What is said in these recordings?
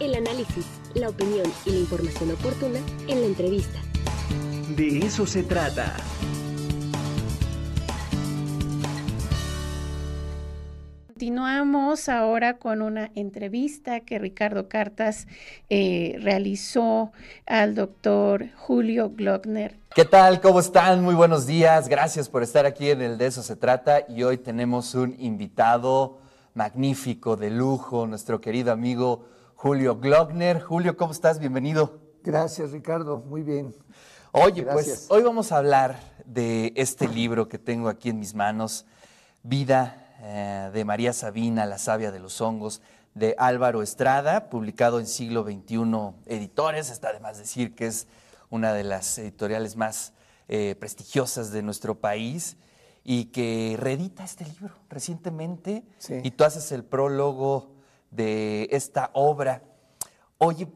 El análisis, la opinión y la información oportuna en la entrevista. De eso se trata. Continuamos ahora con una entrevista que Ricardo Cartas eh, realizó al doctor Julio Glockner. ¿Qué tal? ¿Cómo están? Muy buenos días. Gracias por estar aquí en el De eso se trata. Y hoy tenemos un invitado magnífico, de lujo, nuestro querido amigo Julio Glockner. Julio, ¿cómo estás? Bienvenido. Gracias, Ricardo. Muy bien. Oye, pues hoy vamos a hablar de este libro que tengo aquí en mis manos, Vida eh, de María Sabina, La Sabia de los Hongos, de Álvaro Estrada, publicado en siglo XXI Editores. Está de más decir que es una de las editoriales más eh, prestigiosas de nuestro país y que reedita este libro recientemente. Y tú haces el prólogo de esta obra. Oye,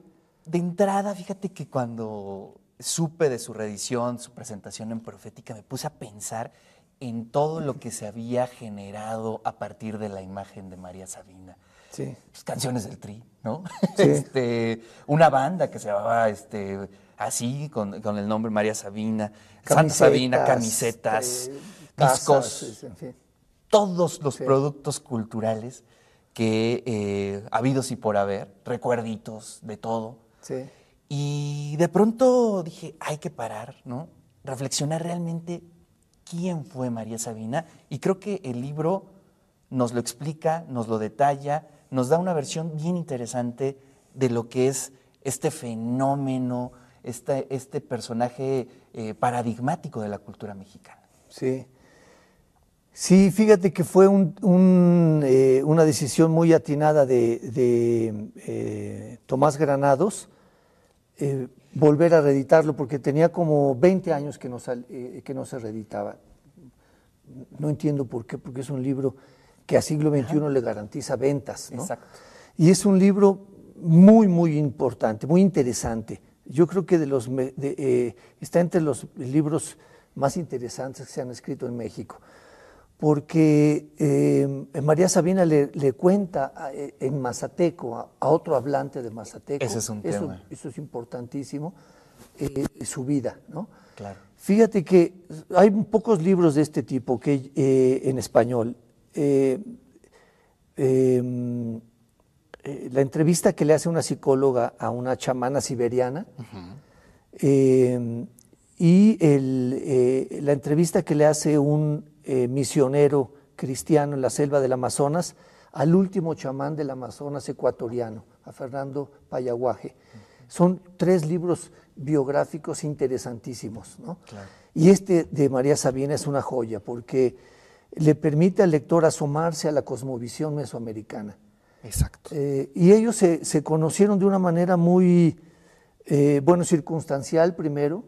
de entrada, fíjate que cuando supe de su reedición, su presentación en Profética, me puse a pensar en todo lo que se había generado a partir de la imagen de María Sabina. Sí. Pues, canciones del Tri, ¿no? Este, una banda que se llamaba este, así, con, el nombre María Sabina, Santa Sabina, camisetas, discos, todos los productos culturales que eh, habidos y por haber, recuerditos de todo. Sí. Y de pronto dije, hay que parar, ¿no? Reflexionar realmente quién fue María Sabina y creo que el libro nos lo explica, nos lo detalla, nos da una versión bien interesante de lo que es este fenómeno, este, este personaje eh, paradigmático de la cultura mexicana. Sí. Sí, fíjate que fue eh, una decisión muy atinada de, eh, Tomás Granados volver a reeditarlo porque tenía como 20 años que no, eh, que no se reeditaba. No entiendo por qué, porque es un libro que a siglo XXI le garantiza ventas. Exacto. Y es un libro muy, muy importante, muy interesante. Yo creo que de los, eh, está entre los libros más interesantes que se han escrito en México porque eh, María Sabina le, cuenta eh, en mazateco a, otro hablante de mazateco. Ese es un eso, tema. Eso es importantísimo, eh, su vida, ¿no? Claro. Fíjate que hay pocos libros de este tipo que en español. La entrevista que le hace una psicóloga a una chamana siberiana y la entrevista que le hace un eh, misionero cristiano en la selva del Amazonas, al último chamán del Amazonas ecuatoriano, a Fernando Payaguaje. Son tres libros biográficos interesantísimos. Y este de María Sabina es una joya porque le permite al lector asomarse a la cosmovisión mesoamericana. Exacto. Eh, y ellos se, conocieron de una manera muy, eh, bueno, circunstancial primero,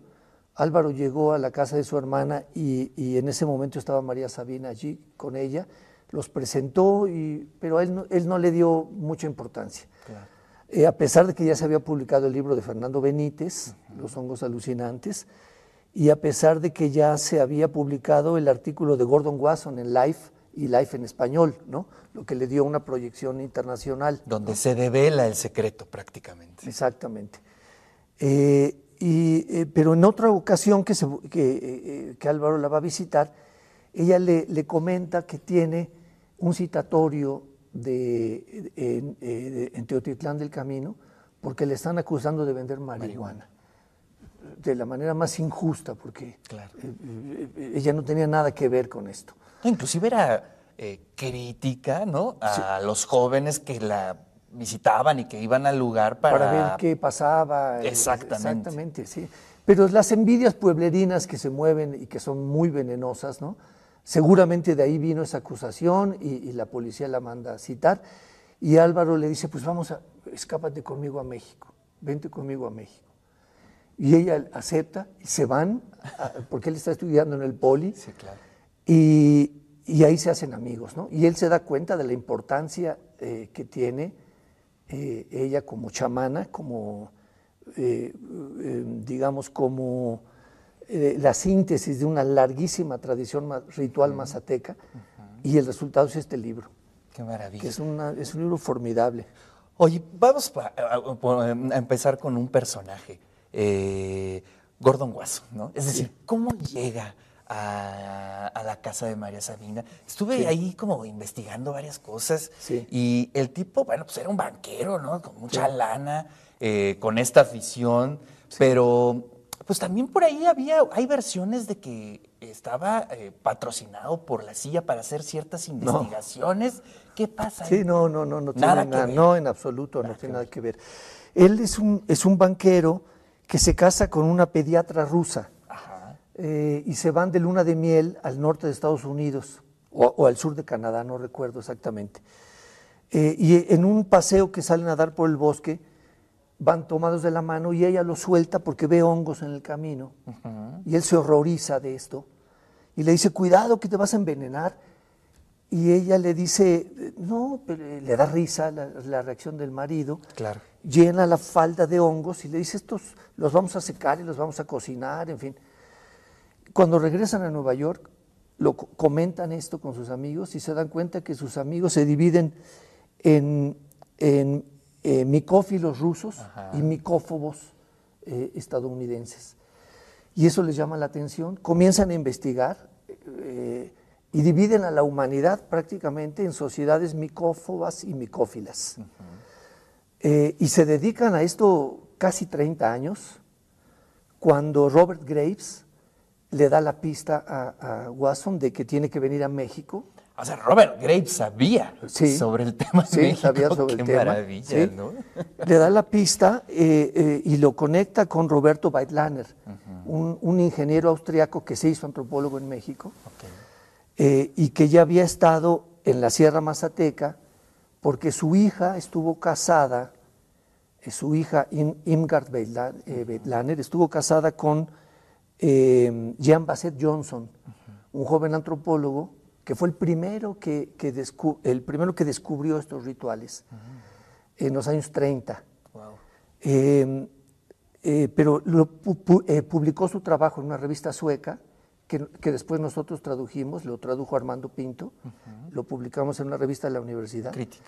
Álvaro llegó a la casa de su hermana y, en ese momento estaba María Sabina allí con ella, los presentó, y, pero él no, él no le dio mucha importancia. Eh, a pesar de que ya se había publicado el libro de Fernando Benítez, Los hongos alucinantes, y a pesar de que ya se había publicado el artículo de Gordon Wasson en Life y Life en español, ¿no? lo que le dio una proyección internacional. Donde se devela el secreto prácticamente. Exactamente. Eh, eh, pero en otra ocasión que, eh, eh, que, Álvaro la va a visitar, ella le, comenta que tiene un citatorio de, en, Teotitlán del Camino porque le están acusando de vender marihuana. De la manera más injusta, porque ella no tenía nada que ver con esto. inclusive era crítica ¿no? a los jóvenes que la visitaban y que iban al lugar para... Para ver qué pasaba. Eh, exactamente. Exactamente, sí. Pero las envidias pueblerinas que se mueven y que son muy venenosas, ¿no? Seguramente de ahí vino esa acusación y, la policía la manda a citar. Y Álvaro le dice, pues vamos a, escápate conmigo a México, vente conmigo a México. Y ella acepta y se van, porque él está estudiando en el poli. Sí, claro. Y, ahí se hacen amigos, ¿no? Y él se da cuenta de la importancia eh, que tiene eh, ella como chamana, como, eh, eh, digamos, como la síntesis de una larguísima tradición ritual mazateca, y el resultado es este libro. Qué maravilla. Que es, es un libro formidable. Oye, vamos a, empezar con un personaje, eh, Gordon Wasson, ¿no? Es decir, ¿cómo llega a, la casa de María Sabina? Estuve ahí como investigando varias cosas y el tipo, bueno, pues era un banquero, ¿no? Con mucha lana, eh, con esta afición, pero pues también por ahí había, hay versiones de que estaba eh, patrocinado por la silla para hacer ciertas investigaciones. ¿Qué pasa? Sí, no, no, no, no tiene nada, no, en absoluto, no tiene nada que ver. Él es un, es un banquero que se casa con una pediatra rusa eh, y se van de luna de miel al norte de Estados Unidos o, al sur de Canadá, no recuerdo exactamente. Eh, y en un paseo que salen a dar por el bosque, van tomados de la mano y ella lo suelta porque ve hongos en el camino. Y él se horroriza de esto y le dice, cuidado que te vas a envenenar. Y ella le dice, no, pero le da risa la, reacción del marido. Claro. Llena la falda de hongos y le dice, estos los vamos a secar y los vamos a cocinar, en fin. Cuando regresan a Nueva York, lo comentan esto con sus amigos y se dan cuenta que sus amigos se dividen en, en eh, micófilos rusos y micófobos eh, estadounidenses. Y eso les llama la atención, comienzan a investigar eh, y dividen a la humanidad prácticamente en sociedades micófobas y micófilas. y se dedican a esto casi 30 años, cuando Robert Graves le da la pista a, a Watson de que tiene que venir a México o sea, Robert Graves sabía sobre el tema sí, México. sabía sobre Qué el tema. maravilla, ¿no? Le da la pista eh, eh, y lo conecta con Roberto Weidlaner, un, ingeniero austriaco que se hizo antropólogo en México eh, y que ya había estado en la Sierra Mazateca porque su hija estuvo casada, su hija Imgard Weidlaner estuvo casada con Jean Bassett Johnson, un joven antropólogo que fue el primero que, el primero que descubrió estos rituales en los años 30. Em, eh, pero eh, publicó su trabajo en una revista sueca que, después nosotros tradujimos, lo tradujo Armando Pinto, lo publicamos en una revista de la universidad. Crítica.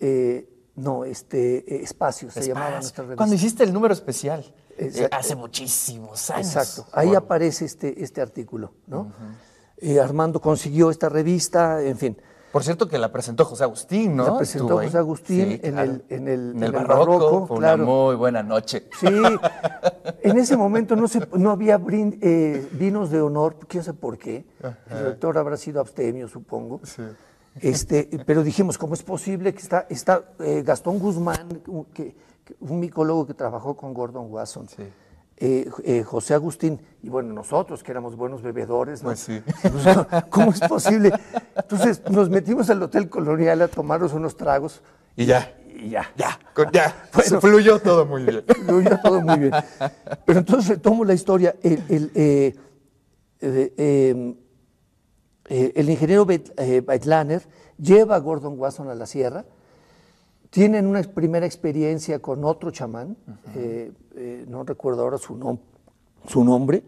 Eh, no, este, Espacio se llamaba nuestra revista. Cuando hiciste el número especial, hace muchísimos años. Exacto, ahí aparece este, este artículo, ¿no? Eh, Armando consiguió esta revista, en fin. Por cierto que la presentó José Agustín, ¿no? La presentó José Agustín en, el, en, el, en, el, barroco, fue una muy buena noche. Sí, en ese momento no, se, no había eh, vinos de honor, quién sabe por qué. El rector habrá sido abstemio, supongo. Sí. Este, pero dijimos, ¿cómo es posible que está, está eh, Gastón Guzmán, que, un micólogo que trabajó con Gordon Wasson? Sí eh, eh, José Agustín, y bueno, nosotros que éramos buenos bebedores, ¿no? Pues sí. Pues, ¿Cómo es posible? Entonces nos metimos al Hotel Colonial a tomarnos unos tragos. Y ya. Y ya. Ya, ya. fluyó todo muy bien. Fluyó todo muy bien. Pero entonces retomo la historia. El, eh, el ingeniero Beitlaner lleva a Gordon Wasson a la sierra tienen una primera experiencia con otro chamán, eh, eh, no recuerdo ahora su, su nombre,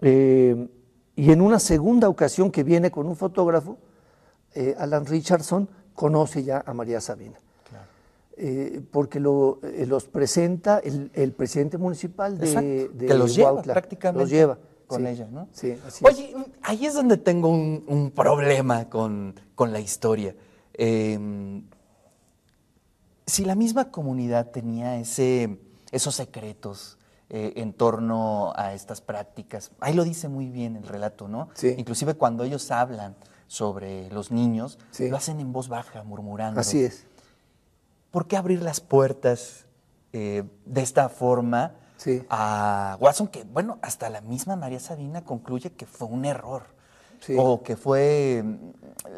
eh, y en una segunda ocasión que viene con un fotógrafo, Alan Richardson conoce ya a María Sabina. porque los presenta el, presidente municipal de, de que los lleva prácticamente los lleva con ella, ¿no? Sí, así Oye, ahí es donde tengo un, problema con, con, la historia si la misma comunidad tenía ese, esos secretos eh, en torno a estas prácticas, ahí lo dice muy bien el relato, ¿no? Sí. Inclusive cuando ellos hablan sobre los niños, lo hacen en voz baja, murmurando. Así es. ¿Por qué abrir las puertas eh, de esta forma a Watson, que, bueno, hasta la misma María Sabina concluye que fue un error? O que fue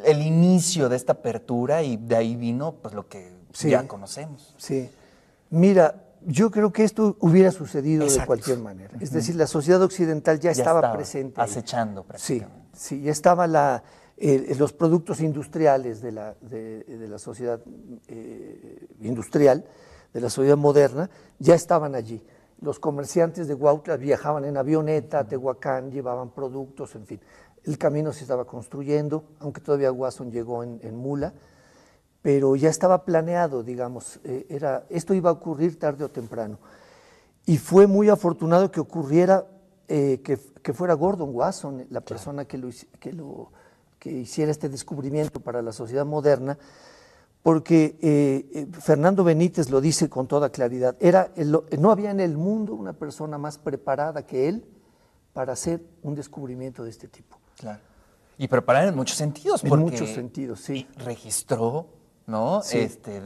el inicio de esta apertura y de ahí vino pues lo que ya conocemos. Sí. Mira, yo creo que esto hubiera sucedido de cualquier manera. Es decir, la sociedad occidental ya, estaba, presente. Acechando prácticamente. Sí, sí, ya estaba la, los productos industriales de la, de, la sociedad eh, industrial, de la sociedad moderna, ya estaban allí. Los comerciantes de Huautla viajaban en avioneta a Tehuacán, llevaban productos, en fin. El camino se estaba construyendo, aunque todavía Guasón llegó en, en mula pero ya estaba planeado, digamos, eh, era, esto iba a ocurrir tarde o temprano. Y fue muy afortunado que ocurriera, eh, que, que, fuera Gordon Wasson, la persona que, lo, que, lo, que hiciera este descubrimiento para la sociedad moderna, porque eh, Fernando Benítez lo dice con toda claridad, era no había en el mundo una persona más preparada que él para hacer un descubrimiento de este tipo. Claro. Y preparar en muchos sentidos, en muchos sentidos, sí. Registró ¿no? Este,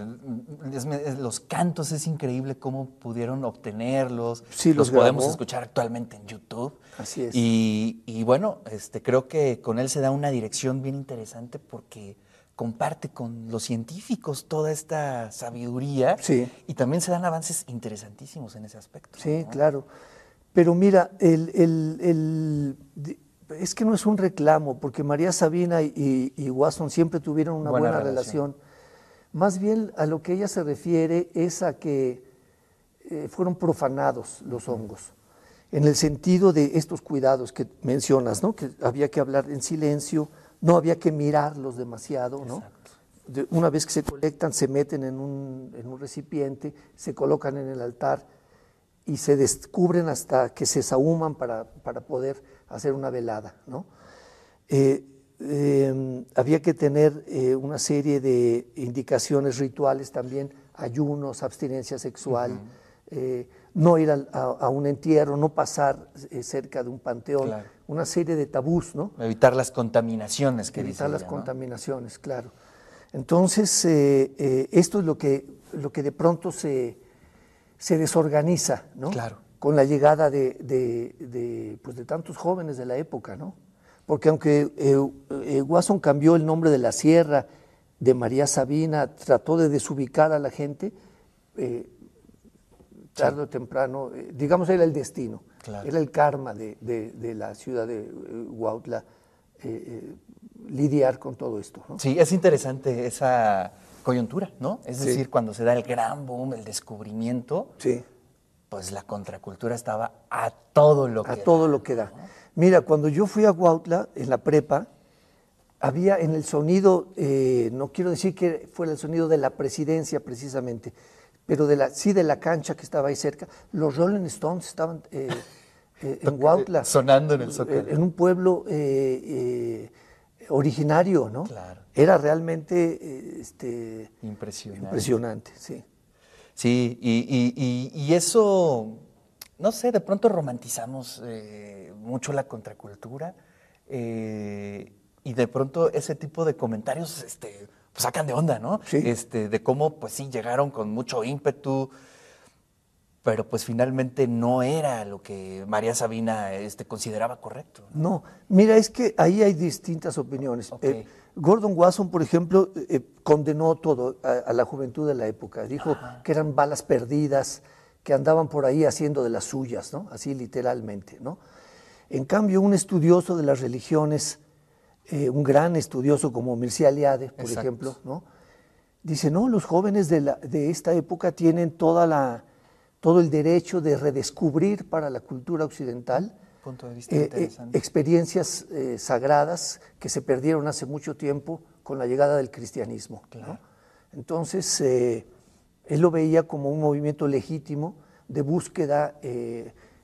los cantos es increíble cómo pudieron obtenerlos. Sí, los, podemos escuchar actualmente en YouTube. Así es. Y, bueno, este, creo que con él se da una dirección bien interesante porque comparte con los científicos toda esta sabiduría sí. y también se dan avances interesantísimos en ese aspecto. Sí, claro. Pero mira, el, el, es que no es un reclamo, porque María Sabina y, y Watson siempre tuvieron una buena, relación más bien a lo que ella se refiere es a que eh, fueron profanados los hongos, en el sentido de estos cuidados que mencionas, ¿no? que había que hablar en silencio, no había que mirarlos demasiado, ¿no? una vez que se colectan, se meten en un, en un, recipiente, se colocan en el altar y se descubren hasta que se sahuman para, para poder hacer una velada. ¿no? Eh, Em, había que tener eh, una serie de indicaciones rituales también, ayunos, abstinencia sexual, no ir a, un entierro, no pasar eh, cerca de un panteón, una serie de tabús, ¿no? Evitar las contaminaciones que Evitar las contaminaciones, claro. Entonces, esto es lo que, lo que de pronto se, se desorganiza, ¿no? Claro. Con la llegada de, de, de, pues de tantos jóvenes de la época, ¿no? porque aunque eh, Watson cambió el nombre de la sierra de María Sabina, trató de desubicar a la gente, eh, tarde o temprano, eh, digamos, era el destino, era el karma de, la ciudad de Huautla lidiar con todo esto. Sí, es interesante esa coyuntura, ¿no? Es decir, cuando se da el gran boom, el descubrimiento, sí. pues la contracultura estaba a todo lo que a todo lo que da. Mira, cuando yo fui a Huautla, en la prepa, había en el sonido, eh, no quiero decir que fuera el sonido de la presidencia precisamente, pero de la, sí de la cancha que estaba ahí cerca, los Rolling Stones estaban eh, eh, en Huautla. Sonando en el Zócalo. En un pueblo originario, ¿no? Claro. Era realmente este, impresionante. Impresionante, sí. Sí, y eso no sé, de pronto romantizamos eh, mucho la contracultura eh, y de pronto ese tipo de comentarios este, pues sacan de onda, ¿no? Sí. Este, de cómo, pues sí, llegaron con mucho ímpetu, pero pues finalmente no era lo que María Sabina este, consideraba correcto. No, mira, es que ahí hay distintas opiniones. Eh, Gordon Wasson, por ejemplo, condenó todo a, la juventud de la época. Dijo que eran balas perdidas, que andaban por ahí haciendo de las suyas, ¿no? Así literalmente, ¿no? En cambio, un estudioso de las religiones, eh, un gran estudioso como Mircea Eliade, por ejemplo, ¿no? Dice, no, los jóvenes de, la, de esta época tienen toda la, todo el derecho de redescubrir para la cultura occidental eh, eh, experiencias sagradas que se perdieron hace mucho tiempo con la llegada del cristianismo. ¿no? Entonces, él lo veía como un movimiento legítimo de búsqueda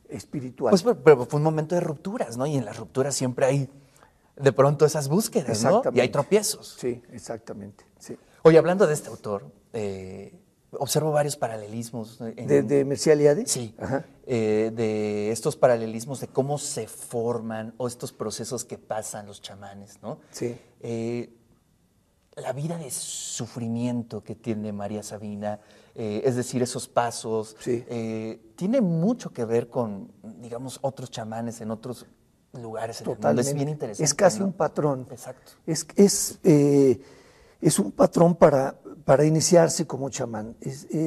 espiritual. Pues pero fue un momento de rupturas, ¿no? Y en las rupturas siempre hay de pronto esas búsquedas, ¿no? Y hay tropiezos. Sí, exactamente. Sí. Oye, hablando de este autor, eh, observo varios paralelismos. ¿De, de Eliade? Sí. Eh, de estos paralelismos de cómo se forman o estos procesos que pasan los chamanes, ¿no? Sí la vida de sufrimiento que tiene María Sabina, eh, es decir, esos pasos, eh, tiene mucho que ver con, digamos, otros chamanes en otros lugares en Totalmente. Es bien interesante. Es casi un patrón. Exacto. Es, es, eh, es un patrón para, para iniciarse como chamán.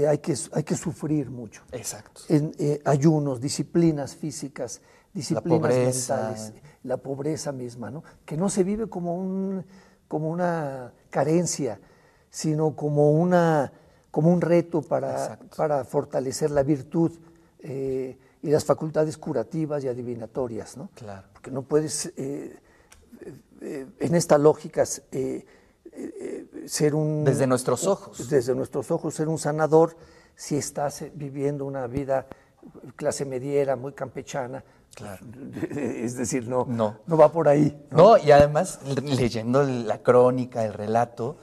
hay, que, hay que sufrir mucho. Exacto. En ayunos, disciplinas físicas, disciplinas mentales, la pobreza misma, ¿no? Que no se vive como un como una carencia, sino como, una, como un reto para, para fortalecer la virtud eh, y las facultades curativas y adivinatorias. ¿no? Claro. Porque no puedes, eh, eh, en esta lógica, ser un... Desde nuestros ojos. Desde nuestros ojos, ser un sanador si estás viviendo una vida clase mediera, muy campechana. Claro. Es decir, no, No. no va por ahí. No, y además, leyendo la crónica, el relato,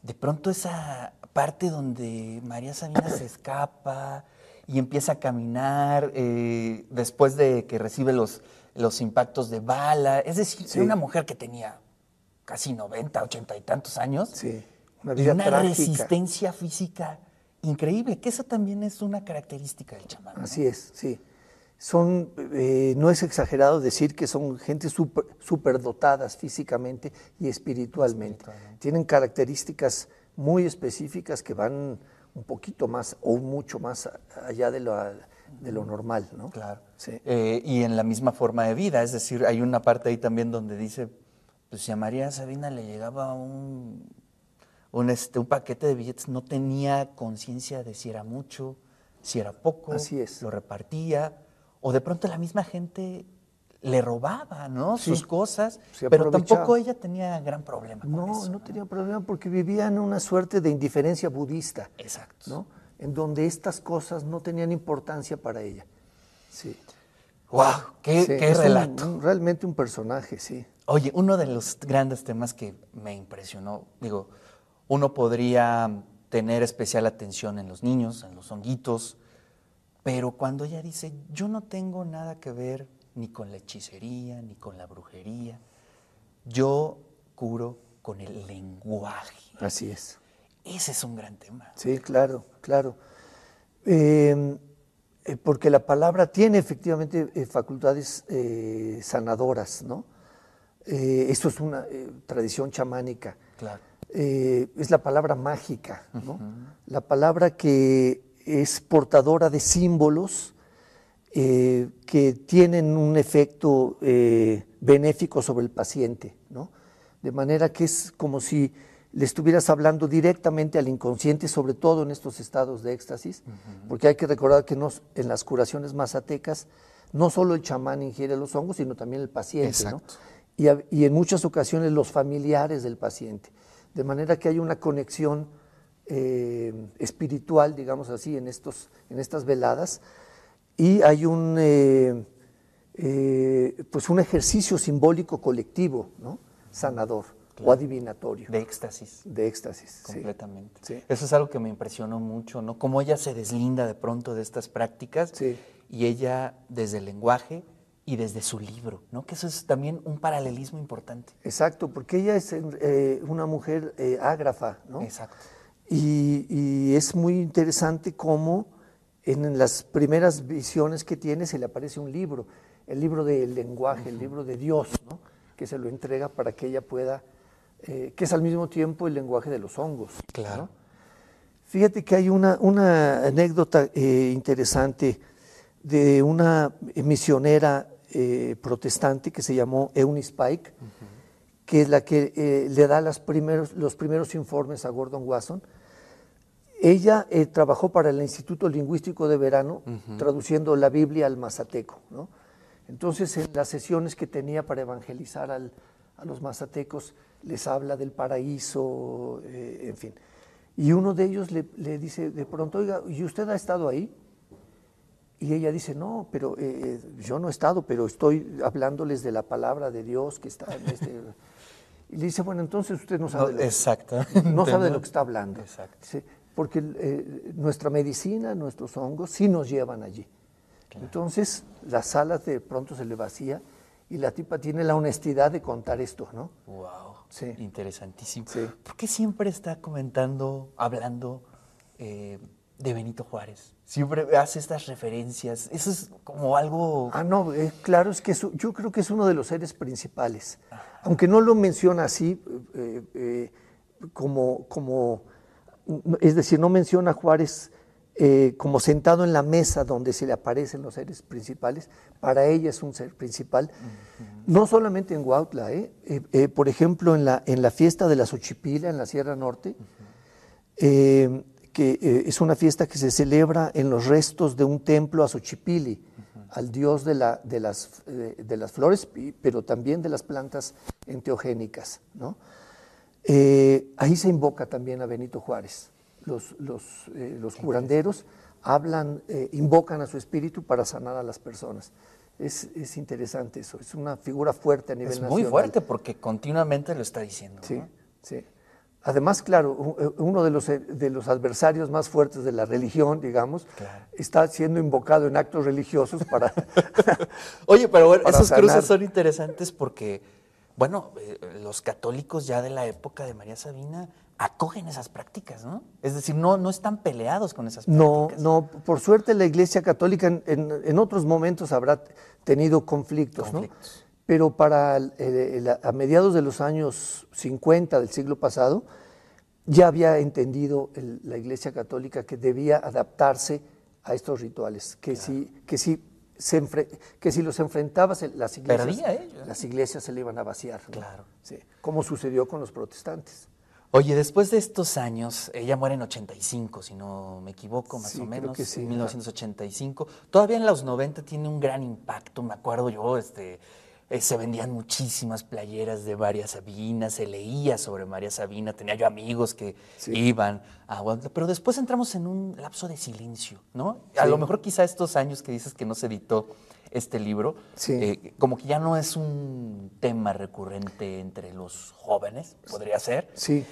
de pronto esa parte donde María Sabina se escapa y empieza a caminar eh, después de que recibe los, los impactos de bala. Es decir, Sí. una mujer que tenía casi 90, 80 y tantos años. Sí, una y vida una trágica. resistencia física increíble, que esa también es una característica del chamán. ¿no? Así es, sí. Son, eh, no es exagerado decir que son gente super, superdotadas físicamente y espiritualmente. Espiritualmente. Tienen características muy específicas que van un poquito más o mucho más allá de lo, de lo normal, ¿no? Claro. Sí. Eh, y en la misma forma de vida, es decir, hay una parte ahí también donde dice, pues si a María Sabina le llegaba un, un, este, un paquete de billetes, no tenía conciencia de si era mucho, si era poco, Así es. lo repartía, o de pronto la misma gente le robaba, ¿no? Sí. Sus cosas, pero tampoco ella tenía gran problema con No, eso. no tenía problema porque vivían en una suerte de indiferencia budista, Exacto. ¿no? En donde estas cosas no tenían importancia para ella. Sí. ¡Wow! ¡Qué, Sí, qué relato! un- realmente un personaje, sí. Oye, uno de los grandes temas que me impresionó, digo, uno podría tener especial atención en los niños, en los honguitos, pero cuando ella dice, yo no tengo nada que ver ni con la hechicería, ni con la brujería, yo curo con el lenguaje. Así es. Ese es un gran tema. Sí, claro, claro. Eh, eh, porque la palabra tiene efectivamente eh, facultades eh, sanadoras, ¿no? Esto es una tradición chamánica. Claro. Es la palabra mágica, ¿no? La palabra que es portadora de símbolos eh, que tienen un efecto eh, benéfico sobre el paciente, ¿no? De manera que es como si le estuvieras hablando directamente al inconsciente, sobre todo en estos estados de éxtasis, porque hay que recordar que nos- en las curaciones mazatecas no solo el chamán ingiere los hongos, sino también el paciente, ¿no? Exacto. y, a- y en muchas ocasiones los familiares del paciente. De manera que hay una conexión eh, espiritual, digamos así, en, estos, en estas veladas, y hay un, eh, eh, pues un ejercicio simbólico colectivo, ¿no? sanador o adivinatorio, De éxtasis. de éxtasis. Completamente. Sí. Eso es algo que me impresionó mucho, ¿no? Cómo ella se deslinda de pronto de estas prácticas Sí. y ella desde el lenguaje y desde su libro, ¿no? Que eso es también un paralelismo importante. Exacto, porque ella es eh, una mujer ágrafa, ¿no? Exacto. Y, y es muy interesante cómo en las primeras visiones que tiene se le aparece un libro, el libro del lenguaje, el libro de Dios, ¿no? que se lo entrega para que ella pueda, eh, que es al mismo tiempo el lenguaje de los hongos. Claro. ¿no? Fíjate que hay una, una anécdota eh, interesante de una misionera eh, protestante que se llamó Eunice Pike, que es la que le da las primeros, los primeros informes a Gordon Wasson. Ella eh, trabajó para el Instituto Lingüístico de Verano, traduciendo la Biblia al mazateco. ¿no? Entonces, en las sesiones que tenía para evangelizar al- a los mazatecos, les habla del paraíso, eh, en fin. Y uno de ellos le, le dice de pronto, oiga, ¿y usted ha estado ahí? Y ella dice, no, pero eh, yo no he estado, pero estoy hablándoles de la palabra de Dios que está en este... Y le dice, bueno, entonces usted no sabe, No, de, lo, no sabe de lo que está hablando. Exacto. Dice, porque eh, nuestra medicina, nuestros hongos, sí nos llevan allí. Entonces, la sala de pronto se le vacía y la tipa tiene la honestidad de contar esto, ¿no? Wow. Sí. Interesantísimo. Sí. ¿Por qué siempre está comentando, hablando eh, de Benito Juárez? Siempre hace estas referencias. Eso es como algo. Ah, no, eh, claro, es que yo creo que es uno de los seres principales. Aunque no lo menciona así, eh, como, como, es decir, no menciona a Juárez eh, como sentado en la mesa donde se le aparecen los seres principales, para ella es un ser principal. No solamente en Huautla, ¿eh? Eh, eh, por ejemplo, en la, en la fiesta de la Xochipila, en la Sierra Norte, que es una fiesta que se celebra en los restos de un templo a Xochipili, al dios de, la- de las, de las flores, pero también de las plantas enteogénicas. ¿no? Eh, ahí se invoca también a Benito Juárez. Los, los, eh, los curanderos hablan, eh, invocan a su espíritu para sanar a las personas. Es, es, interesante eso, es una figura fuerte a nivel es nacional. muy fuerte porque continuamente lo está diciendo. Sí, ¿no? sí. Además, claro, uno de los, de los adversarios más fuertes de la religión, digamos, claro. está siendo invocado en actos religiosos para... Oye, pero bueno, esos sanar. cruces son interesantes porque, bueno, eh, los católicos ya de la época de María Sabina acogen esas prácticas, ¿no? Es decir, no, no están peleados con esas prácticas. No, no, por suerte la Iglesia Católica en, en, en otros momentos habrá tenido conflictos, conflictos. ¿no? Pero para el, el, a mediados de los años 50 del siglo pasado, ya había entendido el, la Iglesia Católica que debía adaptarse a estos rituales, que, claro. si, que, si, se enfre, que si los enfrentabas, las iglesias, las iglesias se le iban a vaciar. ¿no? Claro. Sí, como sucedió con los protestantes. Oye, después de estos años, ella muere en 85, si no me equivoco, más sí, o menos, que sí, en 1985. Todavía en los 90 tiene un gran impacto, me acuerdo yo, este, eh, se vendían muchísimas playeras de María Sabina, se leía sobre María Sabina, tenía yo amigos que sí. iban a Guadalajara, pero después entramos en un lapso de silencio, ¿no? A lo mejor quizá estos años que dices que no se editó este libro, Sí. eh, como que ya no es un tema recurrente entre los jóvenes, podría ser. Sí,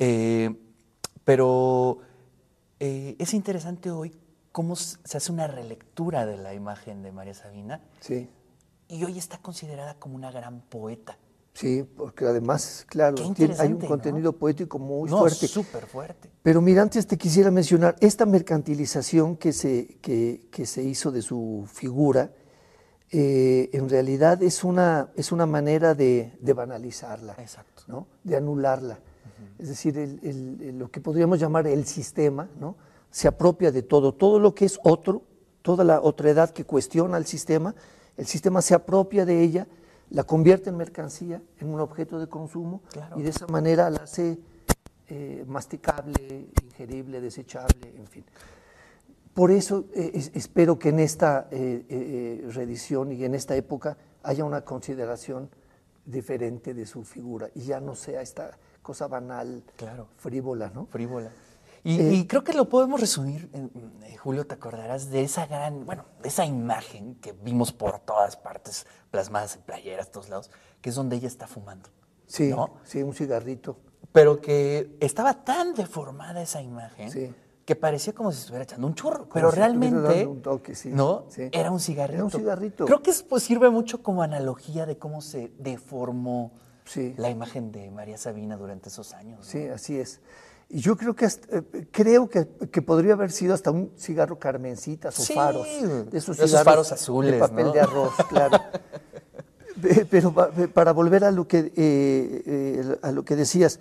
Eh, pero es interesante hoy cómo se hace una relectura de la imagen de María Sabina sí, y hoy está considerada como una gran poeta. sí, porque además, claro, tiene- hay un contenido poético muy no, fuerte. súper fuerte. Pero mira, antes te quisiera mencionar esta mercantilización que se, que, que se hizo de su figura, eh, en realidad es una, es una manera de, de banalizarla, Exacto. ¿no? de anularla. Es decir, el- el- el- lo que podríamos llamar el sistema ¿no? se apropia de todo, todo lo que es otro, toda la otredad que cuestiona al sistema, el sistema se apropia de ella, la convierte en mercancía, en un objeto de consumo, Claro. y de esa manera la hace eh, masticable, ingerible, desechable, en fin. Por eso eh, es- espero que en esta eh, eh, reedición y en esta época haya una consideración diferente de su figura y ya no sea esta cosa banal, Claro. frívola, ¿no? Frívola. Y, Eh, y creo que lo podemos resumir, eh, eh, Julio, te acordarás de esa gran, bueno, de esa imagen que vimos por todas partes, plasmadas en playeras, todos lados, que es donde ella está fumando. Sí, ¿no? sí, un cigarrito. Pero que estaba tan deformada esa imagen Sí. que parecía como si estuviera echando un churro. Como Pero si realmente, un toque, sí, ¿no? sí. Era un cigarrito. Era un cigarrito. Creo que pues, sirve mucho como analogía de cómo se deformó la imagen de María Sabina durante esos años. ¿no? Sí, así es. Y yo creo que hasta- eh, creo que, que podría haber sido hasta un cigarro carmencitas o Sí, faros. de De esos, faros azules, De papel ¿no? de arroz, claro. Pe- Pero pa- para volver a lo que, eh, eh, a lo que decías,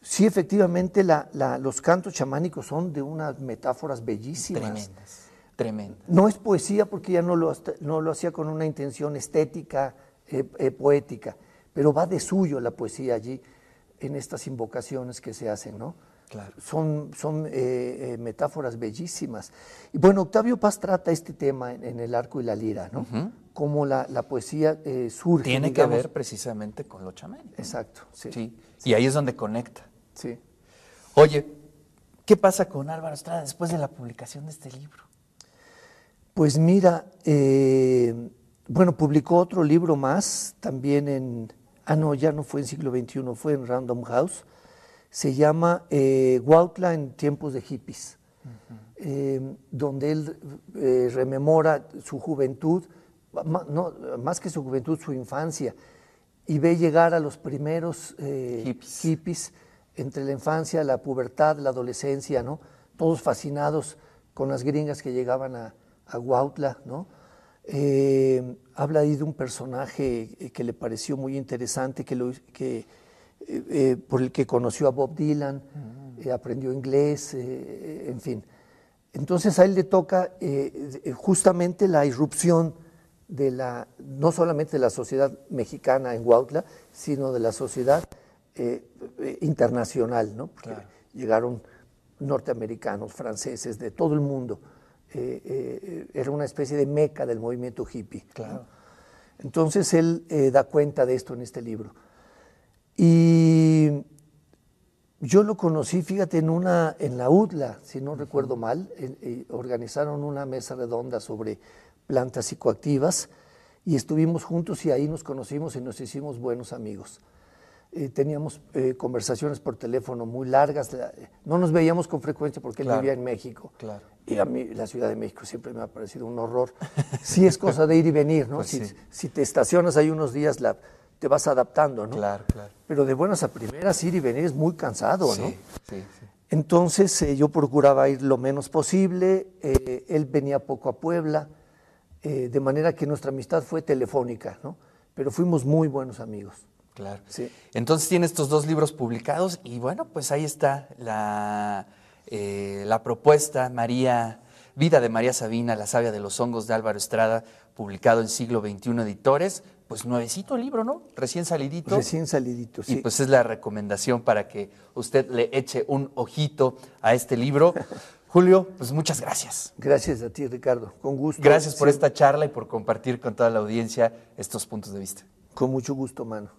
sí, efectivamente, la- la- los cantos chamánicos son de unas metáforas bellísimas. Tremendas, tremendas. No es poesía porque ya no lo, hasta- no lo hacía con una intención estética, eh, eh, poética, pero va de suyo la poesía allí en estas invocaciones que se hacen, ¿no? Claro. Son, son eh, eh, metáforas bellísimas. Y bueno, Octavio Paz trata este tema en, en El Arco y la Lira, ¿no? Cómo la, la poesía eh, surge. Tiene que ver precisamente con lo chamán. Exacto, sí. Sí. Y ahí es donde conecta. sí. Oye, ¿qué pasa con Álvaro Estrada después de la publicación de este libro? Pues mira, eh, bueno, publicó otro libro más, también en, ah no, ya no fue en siglo XXI, fue en Random House, se llama eh, Huautla en tiempos de hippies, eh, donde él eh, rememora su juventud, no, más que su juventud, su infancia, y ve llegar a los primeros eh, Hippies. hippies entre la infancia, la pubertad, la adolescencia, ¿no? Todos fascinados con las gringas que llegaban a, a Huautla, ¿no? Eh, habla ahí de un personaje eh, que le pareció muy interesante, que lo, que, eh, eh, por el que conoció a Bob Dylan, eh, aprendió inglés, eh, en fin. Entonces a él le toca justamente la irrupción de la, no solamente de la sociedad mexicana en Huautla, sino de la sociedad internacional, ¿no? Porque Claro. llegaron norteamericanos, franceses, de todo el mundo. Eh, eh, era una especie de meca del movimiento hippie. ¿no? Claro. Entonces él eh, da cuenta de esto en este libro. Y Yo lo conocí, fíjate, en una en la UDLA, si no recuerdo mal, organizaron una mesa redonda sobre plantas psicoactivas y estuvimos juntos y ahí nos conocimos y nos hicimos buenos amigos. Eh, teníamos eh, conversaciones por teléfono muy largas, no nos veíamos con frecuencia porque él vivía en México. Claro. Y a mí la Ciudad de México siempre me ha parecido un horror. sí es cosa de ir y venir, ¿no? Pues si, si, te estacionas ahí unos días, la, te vas adaptando, ¿no? Claro, claro. Pero de buenas a primeras ir y venir es muy cansado, ¿no? Sí, sí. Entonces eh, yo procuraba ir lo menos posible, eh, él venía poco a Puebla, eh, de manera que nuestra amistad fue telefónica, ¿no? Pero fuimos muy buenos amigos. Claro. Sí. Entonces tiene estos dos libros publicados y bueno, pues ahí está la, la propuesta, María, Vida de María Sabina, La savia de los hongos de Álvaro Estrada, publicado en siglo XXI Editores pues nuevecito el libro, ¿no? Recién salidito. Recién salidito, sí. Y pues es la recomendación para que usted le eche un ojito a este libro. Julio, pues muchas gracias. Gracias a ti, Ricardo. Con gusto. Gracias por esta charla y por compartir con toda la audiencia estos puntos de vista. Con mucho gusto, mano.